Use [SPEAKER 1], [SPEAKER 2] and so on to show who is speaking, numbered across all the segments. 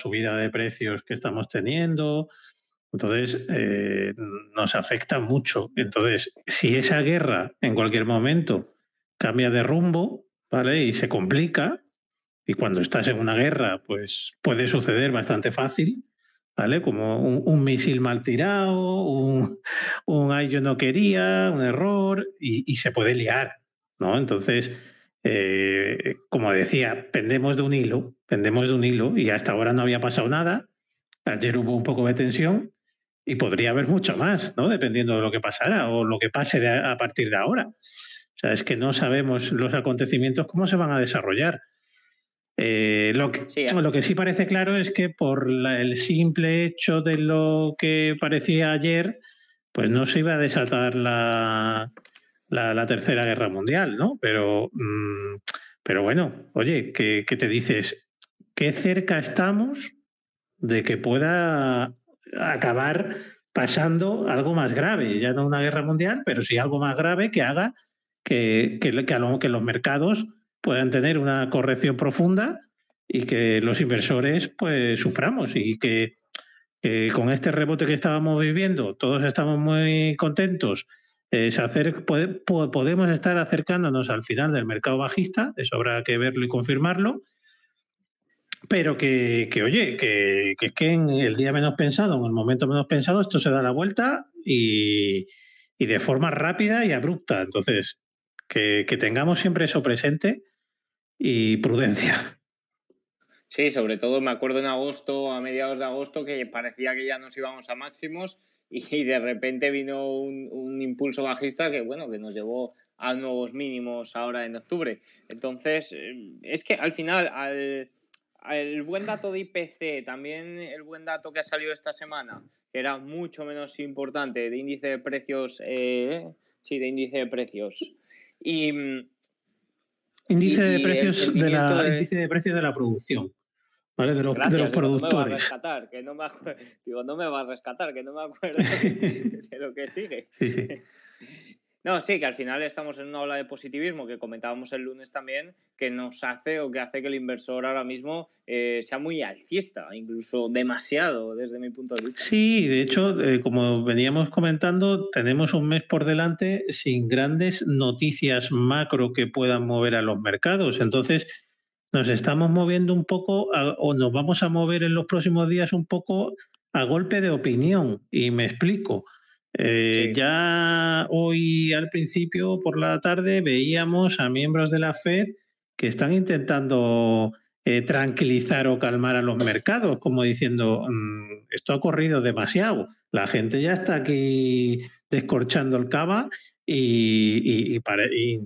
[SPEAKER 1] subida de precios que estamos teniendo. Entonces, eh, nos afecta mucho. Entonces, si esa guerra en cualquier momento cambia de rumbo, ¿vale? Y se complica, y cuando estás en una guerra, pues puede suceder bastante fácil, ¿vale? Como un, misil mal tirado, un, ay yo no quería, un error, y, se puede liar, ¿no? Entonces, eh, como decía, pendemos de un hilo, pendemos de un hilo, y hasta ahora no había pasado nada. Ayer hubo un poco de tensión y podría haber mucho más, ¿no? Dependiendo de lo que pasara o lo que pase a partir de ahora. O sea, es que no sabemos los acontecimientos cómo se van a desarrollar. Eh, lo, que, sí, lo, que, sí parece claro es que por el simple hecho de lo que parecía ayer, pues no se iba a desatar la, la, Tercera Guerra Mundial, ¿no? Pero, mm, pero bueno, oye, ¿qué, ¿qué, te dices? ¿Qué cerca estamos de que pueda acabar pasando algo más grave? Ya no una guerra mundial, pero sí algo más grave que haga que, que, que, que los mercados puedan tener una corrección profunda y que los inversores pues suframos y que, con este rebote que estábamos viviendo todos estamos muy contentos. hacer, podemos estar acercándonos al final del mercado bajista, eso habrá que verlo y confirmarlo, pero que, que oye, que, que, que en el día menos pensado, en el momento menos pensado, esto se da la vuelta y, y de forma rápida y abrupta. Entonces, que, tengamos siempre eso presente y prudencia.
[SPEAKER 2] Sí, sobre todo me acuerdo en agosto, a mediados de agosto, que parecía que ya nos íbamos a máximos y de repente vino un, impulso bajista que, bueno, que nos llevó a nuevos mínimos ahora en octubre. Entonces, eh, es que al final, al, el buen dato de IPC, también el buen dato que ha salido esta semana, que era mucho menos importante, de índice de precios, eh, sí, de índice de precios. Y mm,
[SPEAKER 1] Índice, de, precios de la, índice de precios de la producción. ¿Vale? De los, de los productores. No me va a
[SPEAKER 2] rescatar, que no me, digo, no me va a rescatar, que no me acuerdo de lo que sigue. Sí, sí. No, sí, que al final estamos en una ola de positivismo que comentábamos el lunes también, que nos hace o que hace que el inversor ahora mismo eh, sea muy alcista, incluso demasiado desde mi punto de vista.
[SPEAKER 1] Sí, de hecho, eh, como veníamos comentando, tenemos un mes por delante sin grandes noticias macro que puedan mover a los mercados. Entonces, nos estamos moviendo un poco o nos vamos a mover en los próximos días un poco a golpe de opinión. Y me explico. Eh, ya hoy al principio por la tarde veíamos a miembros de la Fed que están intentando eh, tranquilizar o calmar a los mercados, como diciendo, mm, esto ha corrido demasiado, la gente ya está aquí descorchando el cava y,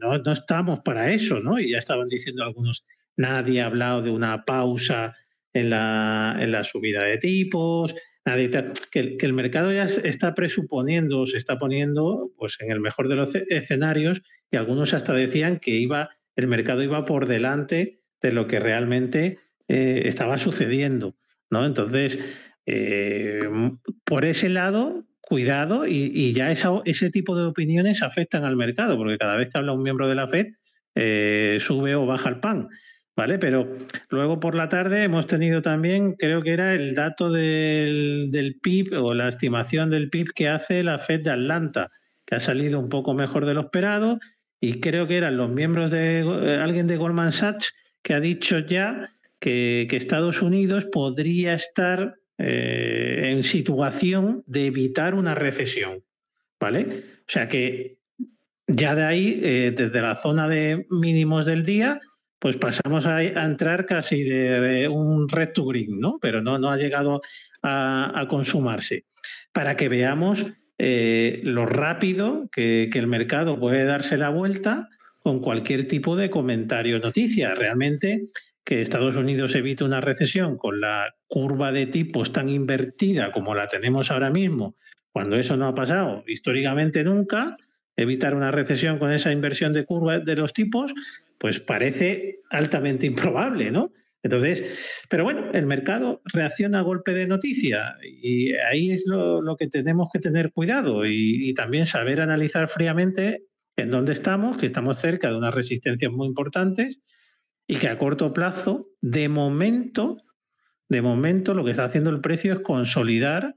[SPEAKER 1] no, no, estamos para eso, ¿no? Y ya estaban diciendo algunos, nadie ha hablado de una pausa en la, en la subida de tipos, Que, el mercado ya está presuponiendo, se está poniendo pues, en el mejor de los escenarios y algunos hasta decían que iba, el mercado iba por delante de lo que realmente eh, estaba sucediendo. ¿no? Entonces, eh, por ese lado, cuidado y, ya ese tipo de opiniones afectan al mercado, porque cada vez que habla un miembro de la FED, eh, sube o baja el pan. ¿Vale? Pero luego por la tarde hemos tenido también, creo que era el dato del, del, PIB o la estimación del PIB que hace la Fed de Atlanta, que ha salido un poco mejor de lo esperado y creo que eran los miembros de eh, alguien de Goldman Sachs que ha dicho ya que, Estados Unidos podría estar eh, en situación de evitar una recesión, ¿vale? O sea que ya de ahí, eh, desde la zona de mínimos del día, pues pasamos a, entrar casi de un red to green, ¿no? Pero no, ha llegado a, consumarse. Para que veamos eh, lo rápido que, el mercado puede darse la vuelta con cualquier tipo de comentario o noticia. Realmente que Estados Unidos evite una recesión con la curva de tipos tan invertida como la tenemos ahora mismo, cuando eso no ha pasado históricamente nunca, evitar una recesión con esa inversión de curva de los tipos, pues parece altamente improbable, ¿no? Entonces, pero bueno, el mercado reacciona a golpe de noticia y ahí es lo, que tenemos que tener cuidado y, también saber analizar fríamente en dónde estamos, que estamos cerca de unas resistencias muy importantes y que a corto plazo, de momento, de momento lo que está haciendo el precio es consolidar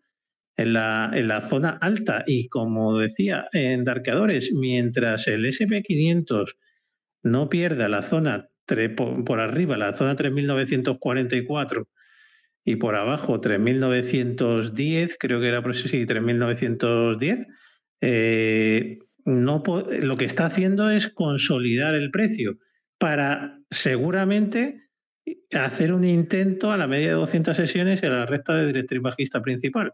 [SPEAKER 1] en la, en la zona alta. Y como decía en Darkeadores, mientras el SP500 no pierda la zona por, arriba, la zona 3944 y por abajo 3910, creo que era sí, 3910, eh, no, lo que está haciendo es consolidar el precio para seguramente hacer un intento a la media de 200 sesiones en la recta de directriz bajista principal.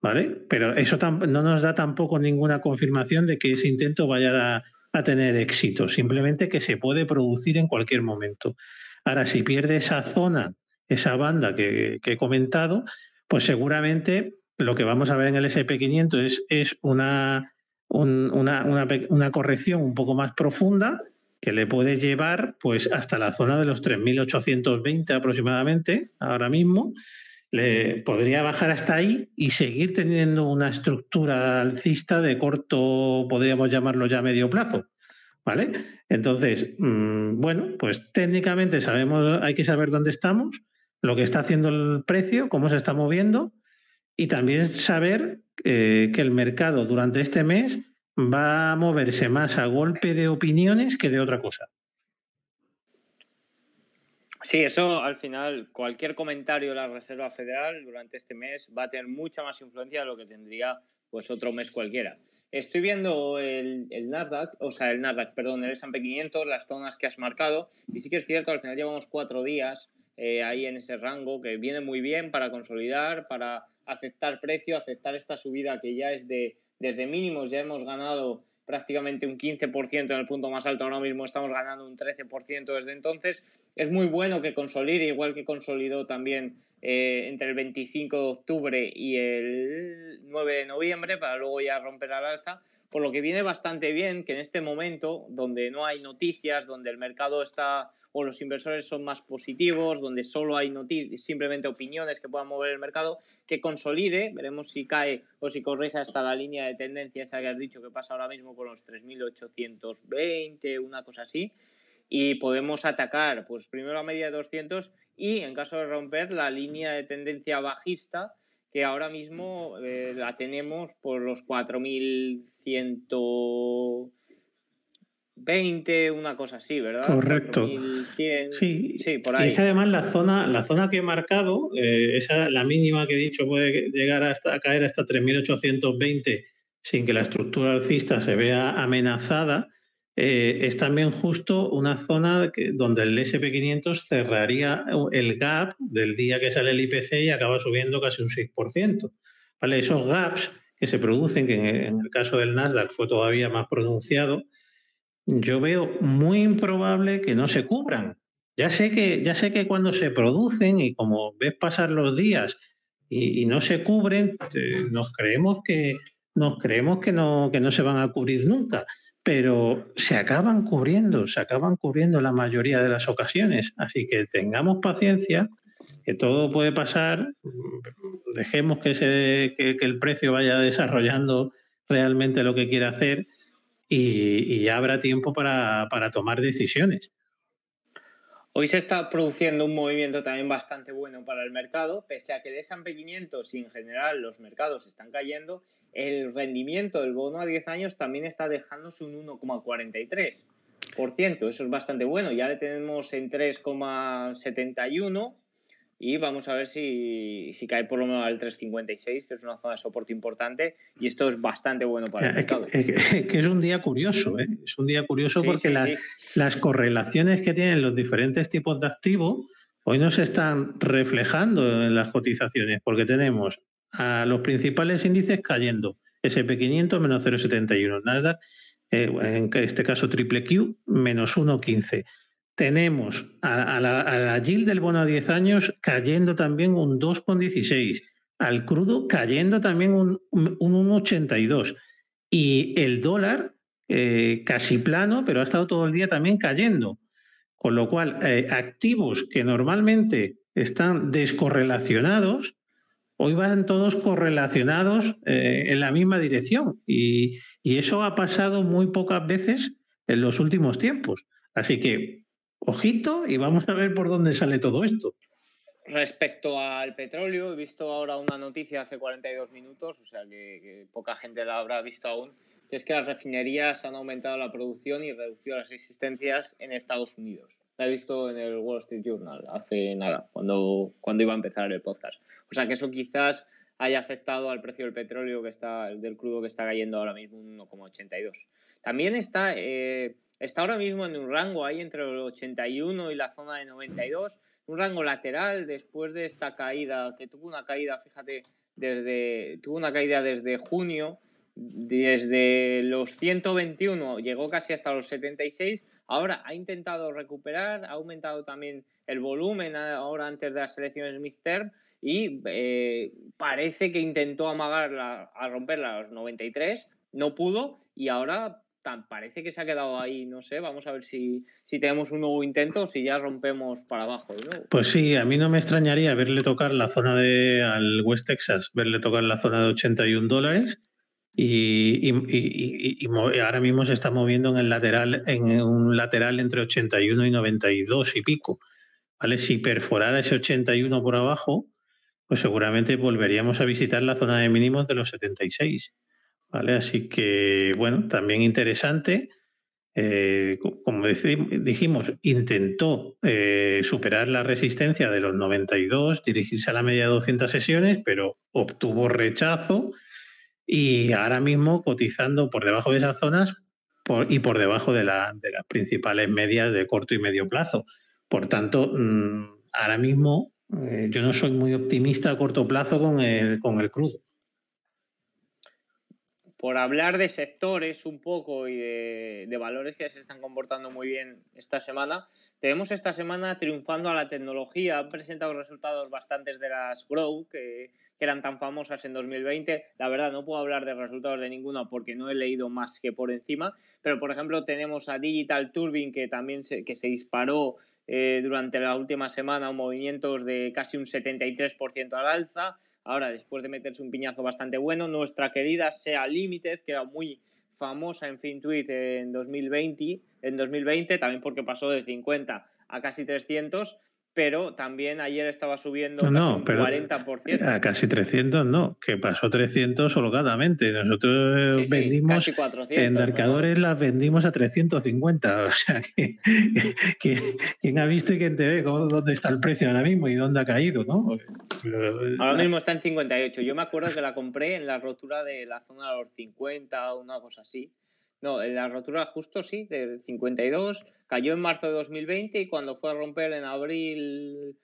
[SPEAKER 1] ¿Vale? Pero eso no nos da tampoco ninguna confirmación de que ese intento vaya a, tener éxito, simplemente que se puede producir en cualquier momento. Ahora, si pierde esa zona, esa banda que, he comentado, pues seguramente lo que vamos a ver en el SP500 es, es una, una, una, corrección un poco más profunda que le puede llevar pues hasta la zona de los 3.820 aproximadamente ahora mismo. Le podría bajar hasta ahí y seguir teniendo una estructura alcista de corto, podríamos llamarlo ya medio plazo. ¿Vale? Entonces, mm, bueno, pues técnicamente sabemos, hay que saber dónde estamos, lo que está haciendo el precio, cómo se está moviendo y también saber eh, que el mercado durante este mes va a moverse más a golpe de opiniones que de otra cosa.
[SPEAKER 2] Sí, eso al final, cualquier comentario de la Reserva Federal durante este mes va a tener mucha más influencia de lo que tendría pues otro mes cualquiera. Estoy viendo el, Nasdaq, o sea, el Nasdaq, perdón, el S&P 500, las zonas que has marcado, y sí que es cierto, al final llevamos cuatro días eh, ahí en ese rango, que viene muy bien para consolidar, para aceptar precio, aceptar esta subida que ya es de desde mínimos ya hemos ganado prácticamente un 15% en el punto más alto, ahora mismo estamos ganando un 13% desde entonces. Es muy bueno que consolide, igual que consolidó también eh, entre el 25 de octubre y el 9 de noviembre, para luego ya romper al alza, por lo que viene bastante bien que en este momento, donde no hay noticias, donde el mercado está o los inversores son más positivos, donde solo hay simplemente opiniones que puedan mover el mercado, que consolide, veremos si cae o si corrige hasta la línea de tendencia esa que has dicho que pasa ahora mismo con los 3.820, una cosa así, y podemos atacar pues primero a media de 200 y en caso de romper la línea de tendencia bajista que ahora mismo eh, la tenemos por los 4.120, una cosa así, ¿verdad?
[SPEAKER 1] Correcto. Sí, sí, por ahí. Y es que además la zona, la zona que he marcado, eh, esa, la mínima que he dicho puede llegar hasta, a caer hasta 3.820 sin que la estructura alcista se vea amenazada, eh, es también justo una zona donde el SP500 cerraría el gap del día que sale el IPC y acaba subiendo casi un 6%. ¿Vale? Esos gaps que se producen, que en el caso del Nasdaq fue todavía más pronunciado, yo veo muy improbable que no se cubran. Ya sé que, ya sé que cuando se producen y como ves pasar los días y, no se cubren, eh, nos creemos que, nos creemos que no, que no se van a cubrir nunca, pero se acaban cubriendo, se acaban cubriendo la mayoría de las ocasiones. Así que tengamos paciencia, que todo puede pasar, dejemos que, se, que, el precio vaya desarrollando realmente lo que quiere hacer y, y habrá tiempo para, para tomar decisiones.
[SPEAKER 2] Hoy se está produciendo un movimiento también bastante bueno para el mercado, pese a que el S&P 500 y en general los mercados están cayendo, el rendimiento del bono a 10 años también está dejándose un 1,43%. Eso es bastante bueno, ya le tenemos en 3,71 y vamos a ver si, cae por lo menos al 356, que es una zona de soporte importante, y esto es bastante bueno para el mercado.
[SPEAKER 1] Es que, es un día curioso, ¿eh? es un día curioso porque las correlaciones que tienen los diferentes tipos de activos hoy no se están reflejando en las cotizaciones, porque tenemos a los principales índices cayendo, SP500 menos 0,71, Nasdaq, eh, en este caso triple Q, menos 1,15 tenemos a, la, yield del bono a 10 años cayendo también un 2,16, al crudo cayendo también un, 1,82 y el dólar eh, casi plano, pero ha estado todo el día también cayendo. Con lo cual, eh, activos que normalmente están descorrelacionados, hoy van todos correlacionados eh, en la misma dirección. y, eso ha pasado muy pocas veces en los últimos tiempos. Así que ojito y vamos a ver por dónde sale todo esto.
[SPEAKER 2] Respecto al petróleo, he visto ahora una noticia hace 42 minutos, o sea que, poca gente la habrá visto aún, que es que las refinerías han aumentado la producción y reducido las existencias en Estados Unidos. La he visto en el Wall Street Journal hace nada, cuando, cuando iba a empezar el podcast. O sea que eso quizás haya afectado al precio del petróleo que está, del crudo que está cayendo ahora mismo 1,82. También está, eh, está ahora mismo en un rango ahí entre el 81 y la zona de 92, un rango lateral después de esta caída, que tuvo una caída, fíjate, desde, tuvo una caída desde junio, desde los 121 llegó casi hasta los 76, ahora ha intentado recuperar, ha aumentado también el volumen ahora antes de las elecciones midterm y eh, parece que intentó amagar a romper los 93, no pudo y ahora tan, parece que se ha quedado ahí, no sé, vamos a ver si, si tenemos un nuevo intento o si ya rompemos para abajo.
[SPEAKER 1] Pues sí, a mí no me extrañaría verle tocar la zona de al West Texas, verle tocar la zona de 81 dólares. Y, y, ahora mismo se está moviendo en el lateral, en un lateral entre 81 y 92 y pico. ¿Vale? Si perforara ese 81 por abajo, pues seguramente volveríamos a visitar la zona de mínimos de los 76. Así que, bueno, también interesante. Eh, como dijimos, intentó eh, superar la resistencia de los 92, dirigirse a la media de 200 sesiones, pero obtuvo rechazo y ahora mismo cotizando por debajo de esas zonas y por debajo de, las principales medias de corto y medio plazo. Por tanto, mm, ahora mismo eh, yo no soy muy optimista a corto plazo con el, con el crudo.
[SPEAKER 2] Por hablar de sectores un poco y de, valores que se están comportando muy bien esta semana, tenemos esta semana triunfando a la tecnología. Han presentado resultados bastantes de las Grow, que, eran tan famosas en 2020. La verdad, no puedo hablar de resultados de ninguna porque no he leído más que por encima, pero por ejemplo tenemos a Digital Turbine que también se, que se disparó eh, durante la última semana, movimientos de casi un 73% al alza. Ahora, después de meterse un piñazo bastante bueno, nuestra querida Sea Limited, que era muy famosa en FinTweet en 2020, en 2020, también porque pasó de 50 a casi 300, pero también ayer estaba subiendo casi un 40%.
[SPEAKER 1] A casi 300 no, que pasó 300 holgadamente. Nosotros vendimos en Darcadores las vendimos a 350. O sea, que, ¿quién ha visto y quién te ve dónde está el precio ahora mismo y dónde ha caído? ¿no?
[SPEAKER 2] Ahora mismo está en 58. Yo me acuerdo que la compré en la rotura de la zona de los 50 o una cosa así. No, en la rotura justo sí, de 52 Cayó en marzo de 2020 y cuando fue a romper en abril,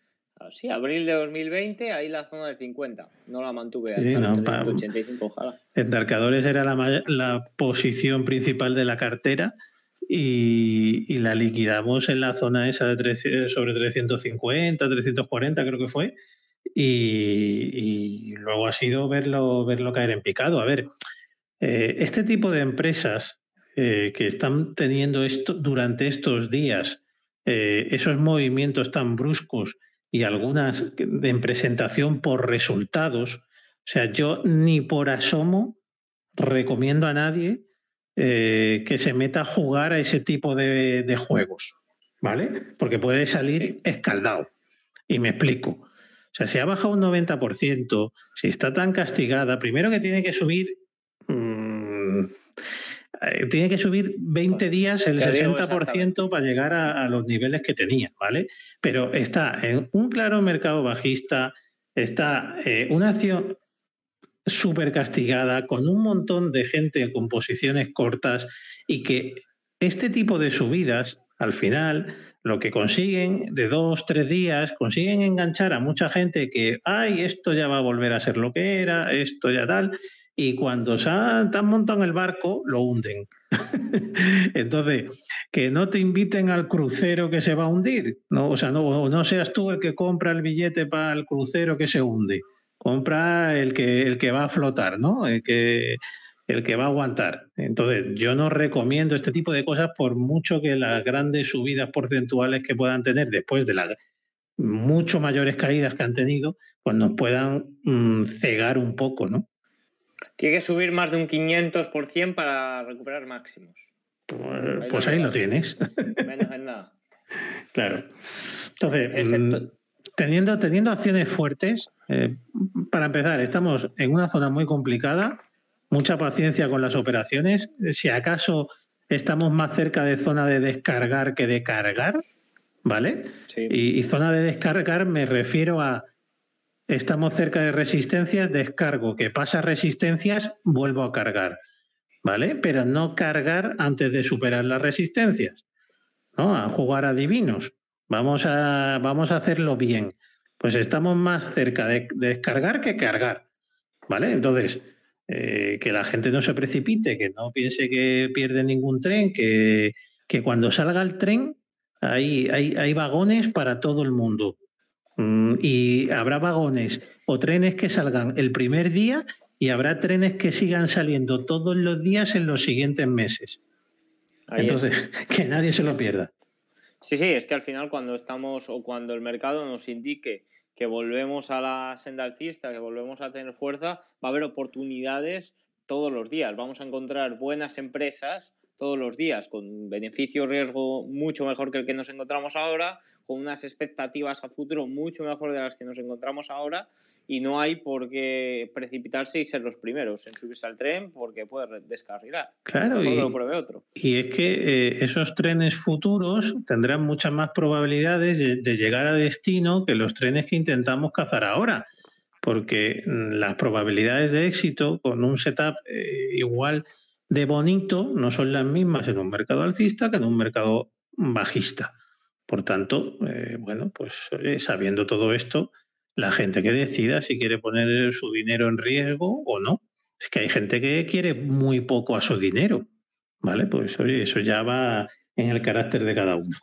[SPEAKER 2] sí, abril de 2020, ahí la zona de 50. No la mantuve hasta 85, ojalá.
[SPEAKER 1] Endarcadores era la, la, posición principal de la cartera y, la liquidamos en la zona esa de sobre 350, 340 creo que fue. Y, luego ha sido verlo, verlo caer en picado. A ver, eh, este tipo de empresas eh, que están teniendo esto durante estos días, eh, esos movimientos tan bruscos y algunas en presentación por resultados. O sea, yo ni por asomo recomiendo a nadie eh, que se meta a jugar a ese tipo de, de juegos, ¿vale? Porque puede salir escaldado. Y me explico. O sea, si ha bajado un 90%, si está tan castigada, primero que tiene que subir mmm, eh, tiene que subir 20 días el 60% para llegar a, los niveles que tenía, ¿vale? Pero está en un claro mercado bajista, está eh, una acción súper castigada, con un montón de gente con posiciones cortas y que este tipo de subidas, al final, lo que consiguen de dos, tres días, consiguen enganchar a mucha gente que, ay, esto ya va a volver a ser lo que era, esto ya tal, y cuando se han, montado en el barco, lo hunden. Entonces, que no te inviten al crucero que se va a hundir. No, o sea, no, no seas tú el que compra el billete para el crucero que se hunde. Compra el que, el que va a flotar, ¿no? El que, el que va a aguantar. Entonces, yo no recomiendo este tipo de cosas por mucho que las grandes subidas porcentuales que puedan tener después de las mucho mayores caídas que han tenido, pues nos puedan mm, cegar un poco, ¿no?
[SPEAKER 2] Tiene que subir más de un 500% para recuperar máximos.
[SPEAKER 1] Pues, pues ahí, lo tienes.
[SPEAKER 2] Menos en nada.
[SPEAKER 1] Claro. Entonces, mm, teniendo, teniendo acciones fuertes, eh, para empezar, estamos en una zona muy complicada, mucha paciencia con las operaciones. Si acaso estamos más cerca de zona de descargar que de cargar, ¿vale? Y, y, zona de descargar me refiero a estamos cerca de resistencias, descargo, que pasa resistencias, vuelvo a cargar, ¿vale? Pero no cargar antes de superar las resistencias, ¿no? A jugar a divinos. Vamos a, vamos a hacerlo bien. Pues estamos más cerca de, descargar que cargar, ¿vale? Entonces, eh, que la gente no se precipite, que no piense que pierde ningún tren, que, que cuando salga el tren hay, hay, hay vagones para todo el mundo. Mm, y habrá vagones o trenes que salgan el primer día y habrá trenes que sigan saliendo todos los días en los siguientes meses. Entonces, que nadie se lo pierda.
[SPEAKER 2] Sí, sí, es que al final cuando estamos o cuando el mercado nos indique que volvemos a la senda alcista, que volvemos a tener fuerza, va a haber oportunidades todos los días. Vamos a encontrar buenas empresas todos los días, con beneficio-riesgo mucho mejor que el que nos encontramos ahora, con unas expectativas a futuro mucho mejor de las que nos encontramos ahora, y no hay por qué precipitarse y ser los primeros en subirse al tren porque puede descarrilar.
[SPEAKER 1] Claro, y,
[SPEAKER 2] lo pruebe otro.
[SPEAKER 1] y es que eh, esos trenes futuros tendrán muchas más probabilidades de, llegar a destino que los trenes que intentamos cazar ahora porque mm, las probabilidades de éxito con un setup eh, igual de bonito no son las mismas en un mercado alcista que en un mercado bajista. Por tanto, eh, bueno, pues sabiendo todo esto, la gente que decida si quiere poner su dinero en riesgo o no. Es que hay gente que quiere muy poco a su dinero, ¿vale? Pues oye, eso ya va en el carácter de cada uno.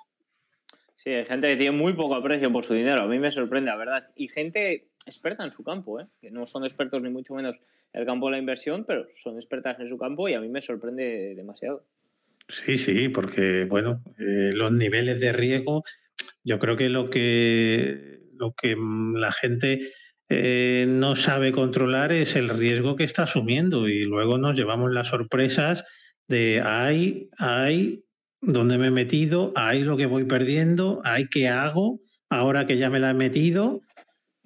[SPEAKER 2] Sí, hay gente que tiene muy poco aprecio por su dinero. A mí me sorprende, la verdad. Y gente experta en su campo, ¿eh? que no son expertos ni mucho menos en el campo de la inversión, pero son expertas en su campo y a mí me sorprende demasiado.
[SPEAKER 1] Sí, sí, porque bueno, eh, los niveles de riesgo, yo creo que lo que, lo que la gente eh, no sabe controlar es el riesgo que está asumiendo y luego nos llevamos las sorpresas de hay, hay, dónde me he metido, hay lo que voy perdiendo, hay qué hago ahora que ya me la he metido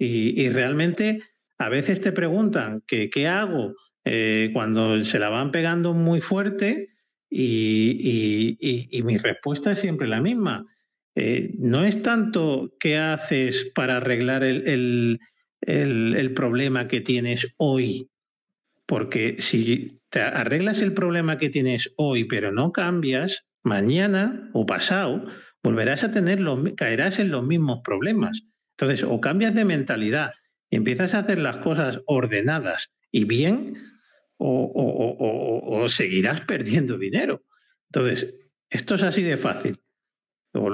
[SPEAKER 1] y, realmente a veces te preguntan qué hago eh, cuando se la van pegando muy fuerte y, mi respuesta es siempre la misma. Eh, no es tanto qué haces para arreglar el, el problema que tienes hoy, porque si te arreglas el problema que tienes hoy pero no cambias, mañana o pasado volverás a tener los, caerás en los mismos problemas. Entonces, o cambias de mentalidad y empiezas a hacer las cosas ordenadas y bien, o, seguirás perdiendo dinero. Entonces, esto es así de fácil. O,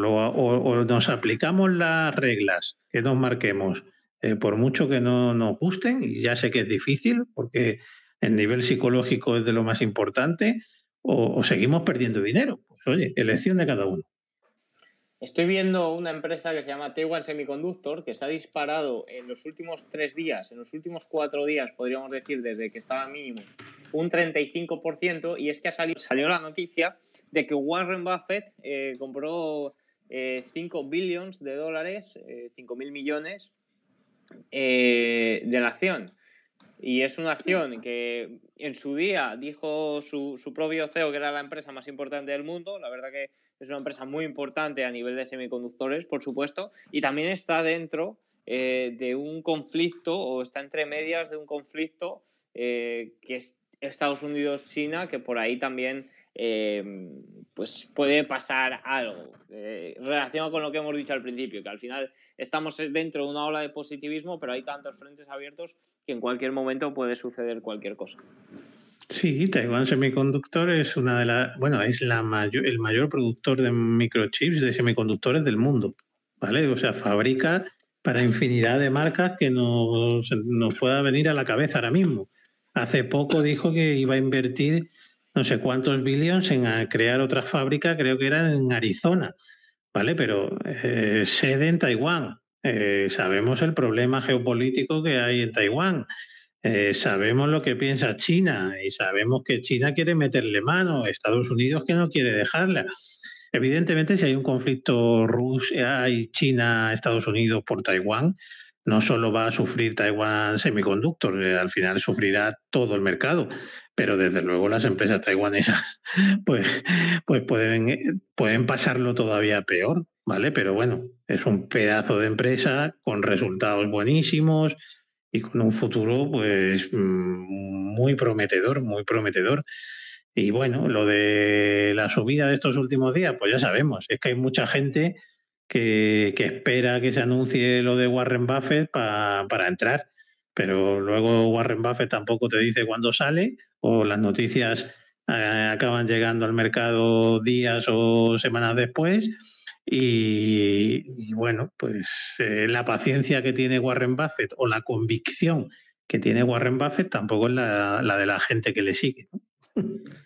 [SPEAKER 1] nos aplicamos las reglas que nos marquemos, eh, por mucho que no nos gusten, y ya sé que es difícil, porque el nivel psicológico es de lo más importante, o, seguimos perdiendo dinero. Pues oye, elección de cada uno.
[SPEAKER 2] Estoy viendo una empresa que se llama Taiwan Semiconductor que se ha disparado en los últimos tres días, en los últimos cuatro días, podríamos decir, desde que estaba mínimo, un 35%. Y es que ha salido, salió la noticia de que Warren Buffett eh, compró 5 eh, billones de dólares, 5 eh, mil millones de la acción. Y es una acción que en su día dijo su, su, propio CEO que era la empresa más importante del mundo. La verdad que es una empresa muy importante a nivel de semiconductores, por supuesto. Y también está dentro eh, de un conflicto o está entre medias de un conflicto eh, que es Estados Unidos-China, que por ahí también Em, pues puede pasar algo eh, relacionado con lo que hemos dicho al principio, que al final estamos dentro de una ola de positivismo, pero hay tantos frentes abiertos que en cualquier momento puede suceder cualquier cosa.
[SPEAKER 1] Sí, Taiwan Semiconductor es una de las, bueno, es la mayor, el mayor productor de microchips, de semiconductores del mundo, ¿vale? O sea, fabrica para infinidad de marcas que nos, nos pueda venir a la cabeza ahora mismo. Hace poco dijo que iba a invertir no sé cuántos billions en crear otra fábrica, creo que era en Arizona, ¿vale? Pero eh, sede en Taiwán. Eh, sabemos el problema geopolítico que hay en Taiwán. Eh, sabemos lo que piensa China y sabemos que China quiere meterle mano, Estados Unidos que no quiere dejarla. evidentemente, si hay un conflicto Rusia y China, Estados Unidos por Taiwán, no solo va a sufrir Taiwán Semiconductor, eh, al final sufrirá todo el mercado, pero desde luego las empresas taiwanesas pues, pues pueden, pueden pasarlo todavía peor, ¿vale? Pero bueno, es un pedazo de empresa con resultados buenísimos y con un futuro pues mm, muy prometedor, muy prometedor. Y bueno, lo de la subida de estos últimos días, pues ya sabemos, es que hay mucha gente que, espera que se anuncie lo de Warren Buffett para entrar, pero luego Warren Buffett tampoco te dice cuándo sale o las noticias eh, acaban llegando al mercado días o semanas después. Y, bueno, pues eh, la paciencia que tiene Warren Buffett o la convicción que tiene Warren Buffett tampoco es la, la de la gente que le sigue.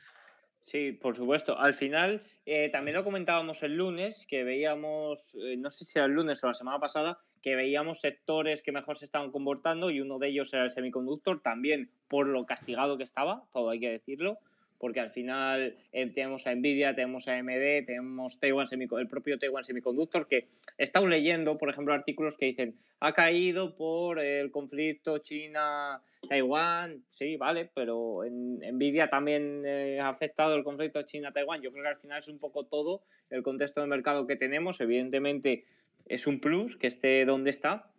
[SPEAKER 2] Sí, por supuesto. Al final, eh, también lo comentábamos el lunes, que veíamos, eh, no sé si era el lunes o la semana pasada, que veíamos sectores que mejor se estaban comportando y uno de ellos era el semiconductor, también por lo castigado que estaba, todo hay que decirlo porque al final eh, tenemos a Nvidia, tenemos a AMD, tenemos Taiwan el propio Taiwan Semiconductor, que he estado leyendo, por ejemplo, artículos que dicen, ha caído por el conflicto China-Taiwán, sí, vale, pero en Nvidia también eh, ha afectado el conflicto China-Taiwán. Yo creo que al final es un poco todo el contexto del mercado que tenemos. Evidentemente es un plus que esté donde está,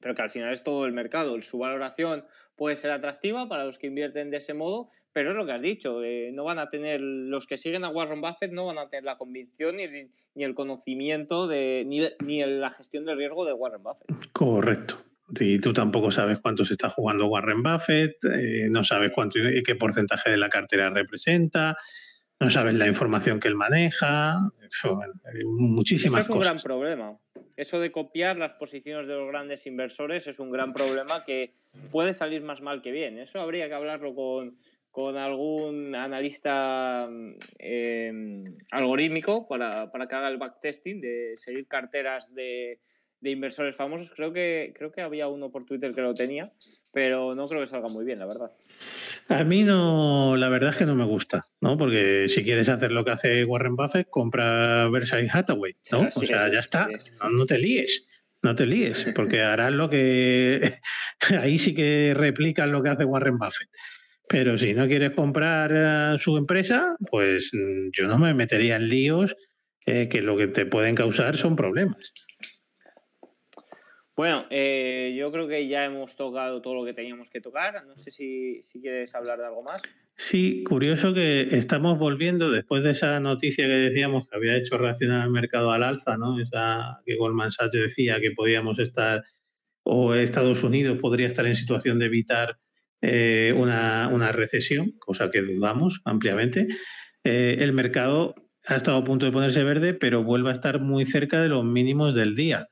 [SPEAKER 2] pero que al final es todo el mercado. Su valoración puede ser atractiva para los que invierten de ese modo, pero es lo que has dicho, eh, no van a tener, los que siguen a Warren Buffett no van a tener la convicción ni, ni el conocimiento de, ni, ni, la gestión del riesgo de Warren Buffett.
[SPEAKER 1] Correcto. Y tú tampoco sabes cuánto se está jugando Warren Buffett, eh, no sabes cuánto y qué porcentaje de la cartera representa, no sabes la información que él maneja, eso, muchísimas
[SPEAKER 2] Eso es un gran problema. Eso de copiar las posiciones de los grandes inversores es un gran problema que puede salir más mal que bien. Eso habría que hablarlo con, con algún analista eh, algorítmico para, para, que haga el backtesting de seguir carteras de, de, inversores famosos. Creo que, creo que había uno por Twitter que lo tenía, pero no creo que salga muy bien, la verdad.
[SPEAKER 1] A mí no, la verdad es que no me gusta, ¿no? Porque si quieres hacer lo que hace Warren Buffett, compra Versailles Hathaway, ¿no? o sea, ya está, no, no te líes. No te líes, porque harás lo que. Ahí sí que replican lo que hace Warren Buffett. Pero si no quieres comprar eh, su empresa, pues mm, yo no me metería en líos eh, que lo que te pueden causar son problemas.
[SPEAKER 2] Bueno, eh, yo creo que ya hemos tocado todo lo que teníamos que tocar. No sé si, quieres hablar de algo más.
[SPEAKER 1] Sí, curioso que estamos volviendo después de esa noticia que decíamos que había hecho reaccionar al mercado al alza, ¿no? Esa que Goldman Sachs decía que podíamos estar, o Estados Unidos podría estar en situación de evitar eh, una, recesión, cosa que dudamos ampliamente. Eh, el mercado ha estado a punto de ponerse verde, pero vuelve a estar muy cerca de los mínimos del día.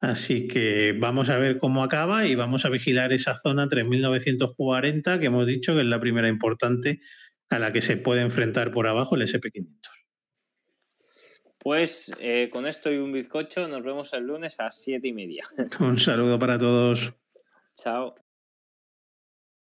[SPEAKER 1] Así que vamos a ver cómo acaba y vamos a vigilar esa zona 3.940 que hemos dicho que es la primera importante a la que se puede enfrentar por abajo el SP500.
[SPEAKER 2] Pues eh, con esto y un bizcocho nos vemos el lunes a las siete y media.
[SPEAKER 1] Un saludo para todos.
[SPEAKER 2] Chao.